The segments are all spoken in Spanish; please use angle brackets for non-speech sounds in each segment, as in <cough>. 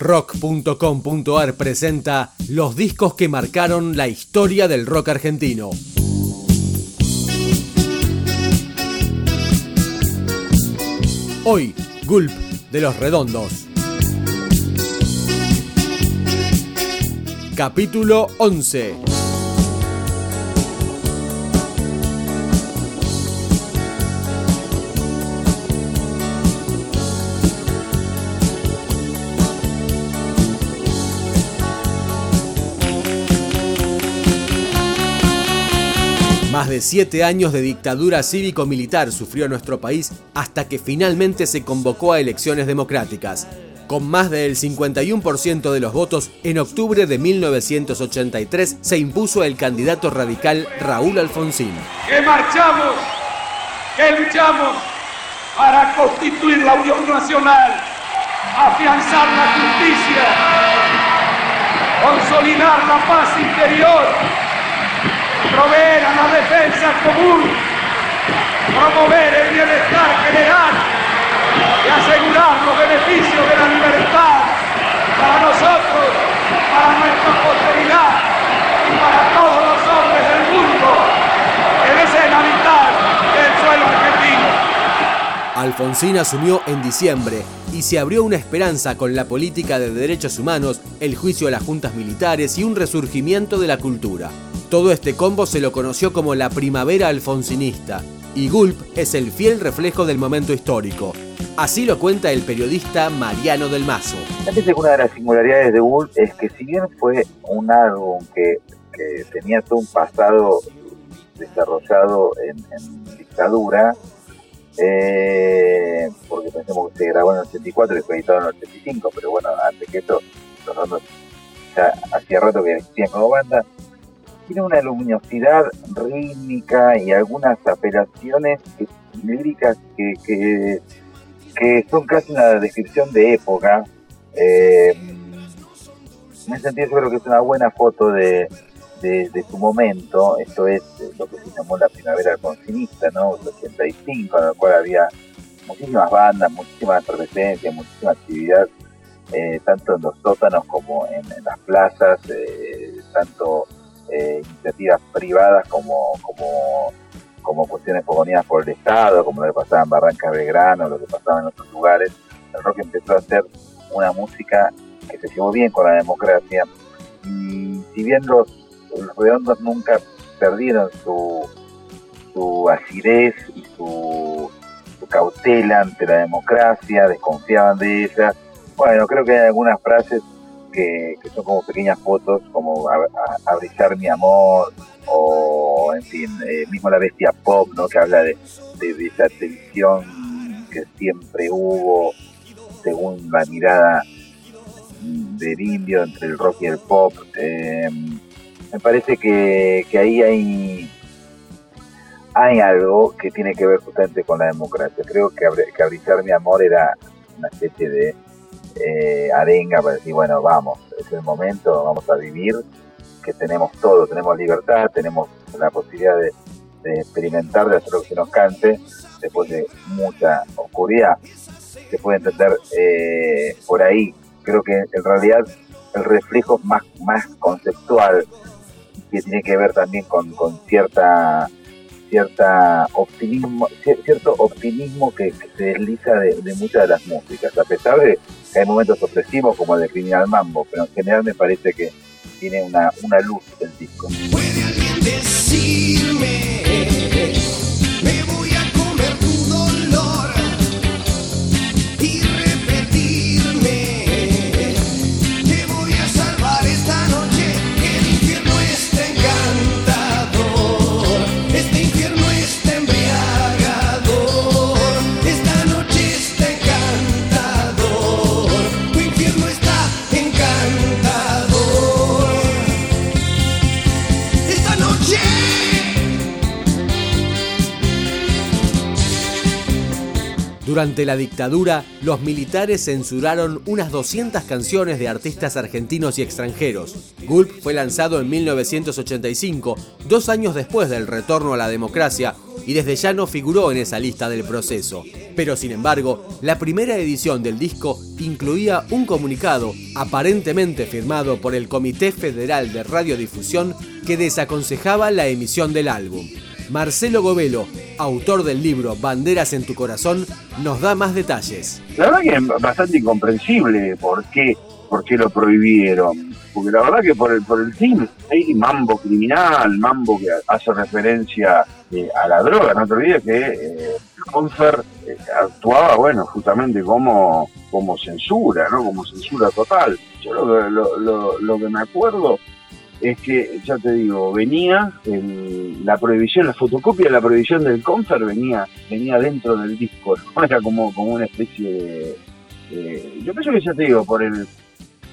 Rock.com.ar presenta los discos que marcaron la historia del rock argentino. Hoy, Gulp de los Redondos. Capítulo 11. Más de siete años de dictadura cívico-militar sufrió nuestro país hasta que finalmente se convocó a elecciones democráticas. Con más del 51% de los votos, en octubre de 1983 se impuso el candidato radical Raúl Alfonsín. Que marchamos, que luchamos para constituir la Unión Nacional, afianzar la justicia, consolidar la paz interior proveer a la defensa común, promover el bienestar general y asegurar los beneficios de la libertad para nosotros, para nuestra posteridad y para todos los hombres del mundo que deseen habitar el suelo argentino. Alfonsín asumió en diciembre y se abrió una esperanza con la política de derechos humanos, el juicio a las juntas militares y un resurgimiento de la cultura. Todo este combo se lo conoció como la primavera alfonsinista, y Gulp es el fiel reflejo del momento histórico. Así lo cuenta el periodista Mariano del Mazo. una de las singularidades de Gulp es que si bien fue un álbum que, tenía todo un pasado desarrollado en, dictadura, eh, porque pensemos que se grabó en el 84 y fue editado en el 85, pero bueno, antes que eso, los ya hacía rato que existían como banda, tiene una luminosidad rítmica y algunas apelaciones líricas que, que, son casi una descripción de época. Eh, en ese sentido yo creo que es una buena foto de, de, su momento, esto es lo que se llamó la primavera alfonsinista, ¿no? El 85, en el cual había muchísimas bandas, muchísima efervescencia, muchísima actividad, eh, tanto en los sótanos como en, las plazas, eh, tanto eh, privadas como, como, como cuestiones proponidas por el Estado, como lo que pasaba en Barranca Belgrano, lo que pasaba en otros lugares. El rock empezó a hacer una música que se llevó bien con la democracia y si bien los, redondos nunca perdieron su, su acidez y su, su cautela ante la democracia, desconfiaban de ella, bueno, creo que hay algunas frases que, son como pequeñas fotos, como a, mi amor, o en fin, eh, mismo la bestia pop, ¿no? que habla de, esa tensión que siempre hubo, según la mirada del indio entre el rock y el pop. Em, me parece que, ahí hay hay algo que tiene que ver justamente con la democracia. Creo que, que Abrizar mi amor era una especie de eh, arenga para decir, bueno, vamos, es el momento, vamos a vivir, que tenemos todo, tenemos libertad, tenemos la posibilidad de, experimentar, de hacer lo que nos cante, después de mucha oscuridad. Se puede entender eh, por ahí. Creo que en realidad el reflejo más, más conceptual, que tiene que ver también con, con cierta cierta optimismo, cierto optimismo que, se desliza de, muchas de las músicas, a pesar de hay momentos opresivos como el de Criminal Mambo, pero en general me parece que tiene una, una luz el disco. Durante la dictadura, los militares censuraron unas 200 canciones de artistas argentinos y extranjeros. Gulp fue lanzado en 1985, dos años después del retorno a la democracia, y desde ya no figuró en esa lista del proceso. Pero sin embargo, la primera edición del disco incluía un comunicado, aparentemente firmado por el Comité Federal de Radiodifusión, que desaconsejaba la emisión del álbum. Marcelo Govelo, autor del libro Banderas en tu corazón, nos da más detalles. La verdad que es bastante incomprensible por qué, por qué lo prohibieron. Porque la verdad que por el, por el fin hay mambo criminal, mambo que hace referencia eh, a la droga. No te olvides que eh, Confer eh, actuaba, bueno, justamente como, como censura, ¿no? Como censura total. Yo lo, lo, lo que me acuerdo es que, ya te digo, venía la prohibición, la fotocopia de la prohibición del Confer venía venía dentro del disco, <laughs> era como, como una especie de, Yo pienso que ya te digo, por el...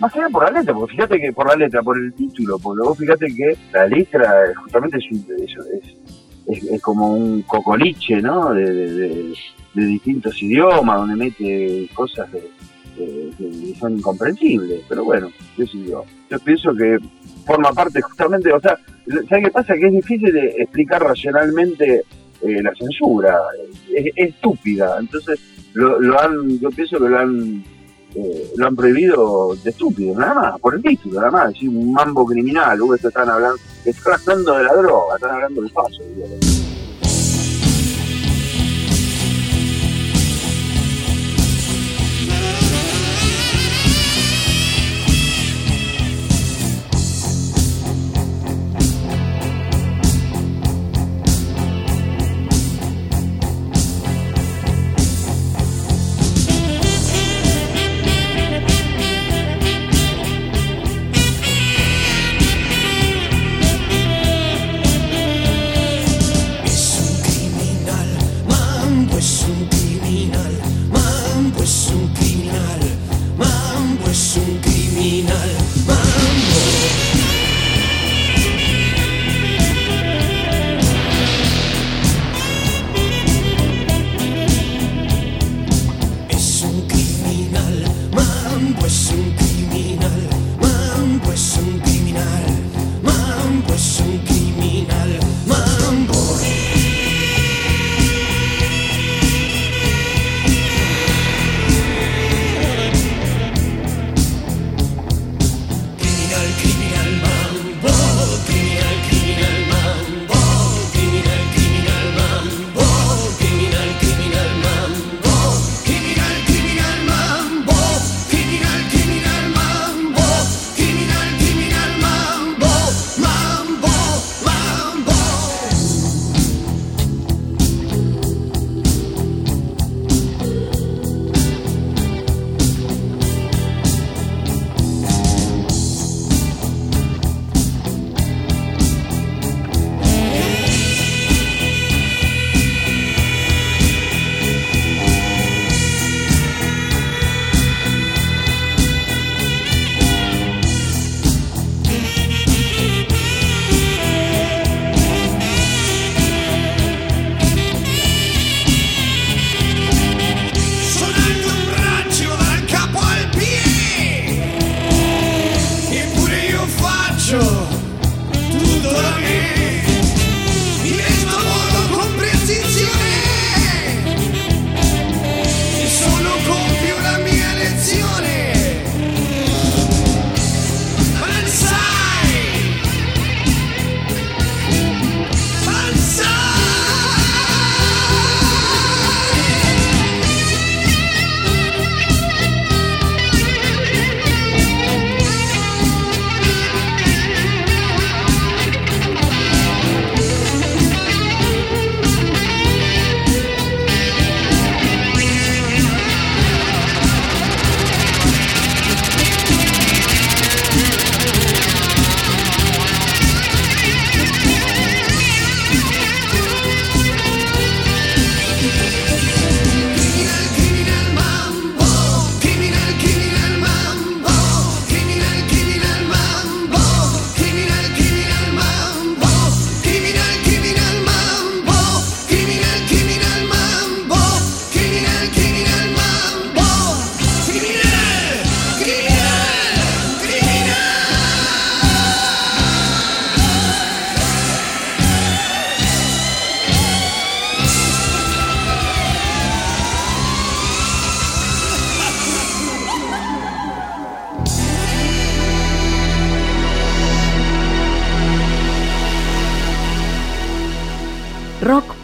Más que nada por la letra, porque fíjate que por la letra, por el título, porque vos fíjate que la letra justamente es, es, como un cocoliche, ¿no? De, distintos idiomas, donde mete cosas que son incomprensibles. Pero bueno, yo, yo pienso que forma parte justamente, o sea, ¿sabes qué pasa? Que es difícil de explicar racionalmente eh, la censura, es, estúpida, entonces lo, han, yo pienso que lo han eh, lo han prohibido de estúpido, nada más, por el título, nada más, decir un mambo criminal, uy, están hablando, están hablando de la droga, están hablando del paso.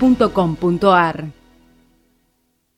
rock.com.ar